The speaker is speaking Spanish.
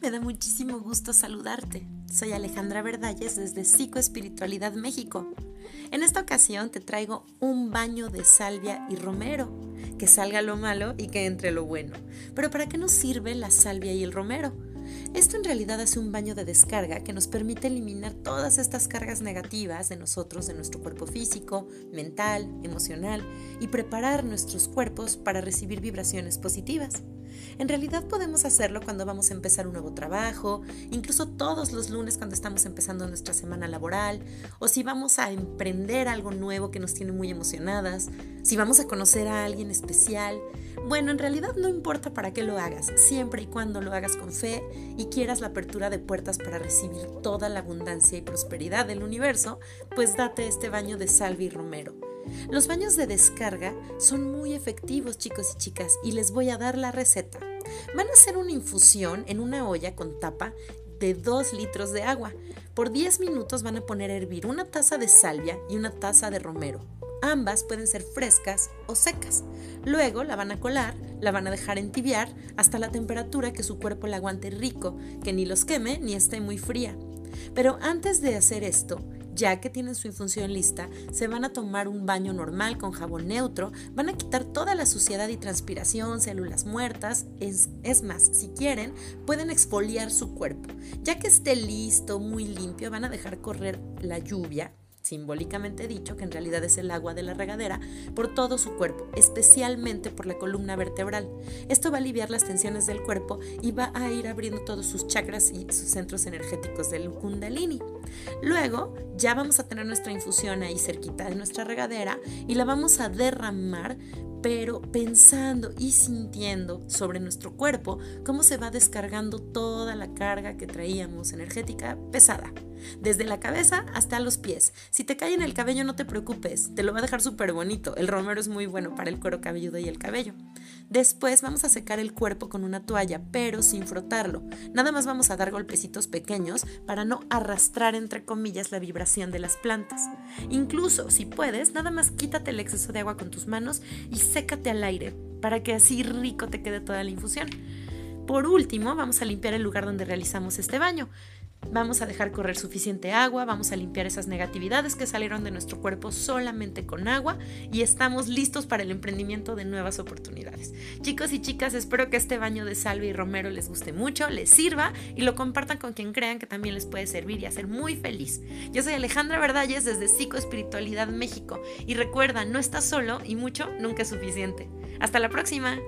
Me da muchísimo gusto saludarte. Soy Alejandra Verdalles desde Psicoespiritualidad México. En esta ocasión te traigo un baño de salvia y romero. Que salga lo malo y que entre lo bueno. Pero ¿para qué nos sirve la salvia y el romero? Esto en realidad hace un baño de descarga que nos permite eliminar todas estas cargas negativas de nosotros, de nuestro cuerpo físico, mental, emocional y preparar nuestros cuerpos para recibir vibraciones positivas. En realidad podemos hacerlo cuando vamos a empezar un nuevo trabajo, incluso todos los lunes cuando estamos empezando nuestra semana laboral, o si vamos a emprender algo nuevo que nos tiene muy emocionadas, si vamos a conocer a alguien especial. Bueno, en realidad no importa para qué lo hagas, siempre y cuando lo hagas con fe y quieras la apertura de puertas para recibir toda la abundancia y prosperidad del universo, pues date este baño de salvi y romero. Los baños de descarga son muy efectivos, chicos y chicas, y les voy a dar la receta. Van a hacer una infusión en una olla con tapa de 2 litros de agua. Por 10 minutos van a poner a hervir una taza de salvia y una taza de romero. Ambas pueden ser frescas o secas. Luego la van a colar, la van a dejar entibiar hasta la temperatura que su cuerpo la aguante rico, que ni los queme ni esté muy fría. Pero antes de hacer esto, ya que tienen su infusión lista, se van a tomar un baño normal con jabón neutro, van a quitar toda la suciedad y transpiración, células muertas, es, es, más, si quieren, pueden exfoliar su cuerpo. Ya que esté listo, muy limpio, van a dejar correr la lluvia simbólicamente dicho, que en realidad es el agua de la regadera, por todo su cuerpo, especialmente por la columna vertebral. Esto va a aliviar las tensiones del cuerpo y va a ir abriendo todos sus chakras y sus centros energéticos del kundalini. Luego ya vamos a tener nuestra infusión ahí cerquita de nuestra regadera y la vamos a derramar pero pensando y sintiendo sobre nuestro cuerpo cómo se va descargando toda la carga que traíamos energética pesada, desde la cabeza hasta los pies. Si te cae en el cabello no te preocupes, te lo va a dejar súper bonito. El romero es muy bueno para el cuero cabelludo y el cabello. Después vamos a secar el cuerpo con una toalla, pero sin frotarlo. Nada más vamos a dar golpecitos pequeños para no arrastrar entre comillas la vibración de las plantas. Incluso si puedes, nada más quítate el exceso de agua con tus manos y sécate al aire para que así rico te quede toda la infusión. Por último, vamos a limpiar el lugar donde realizamos este baño. Vamos a dejar correr suficiente agua, vamos a limpiar esas negatividades que salieron de nuestro cuerpo solamente con agua y estamos listos para el emprendimiento de nuevas oportunidades. Chicos y chicas, espero que este baño de salvia y romero les guste mucho, les sirva y lo compartan con quien crean que también les puede servir y hacer muy feliz. Yo soy Alejandra Verdalles desde Psicoespiritualidad México y recuerda, no estás solo y mucho nunca es suficiente. Hasta la próxima.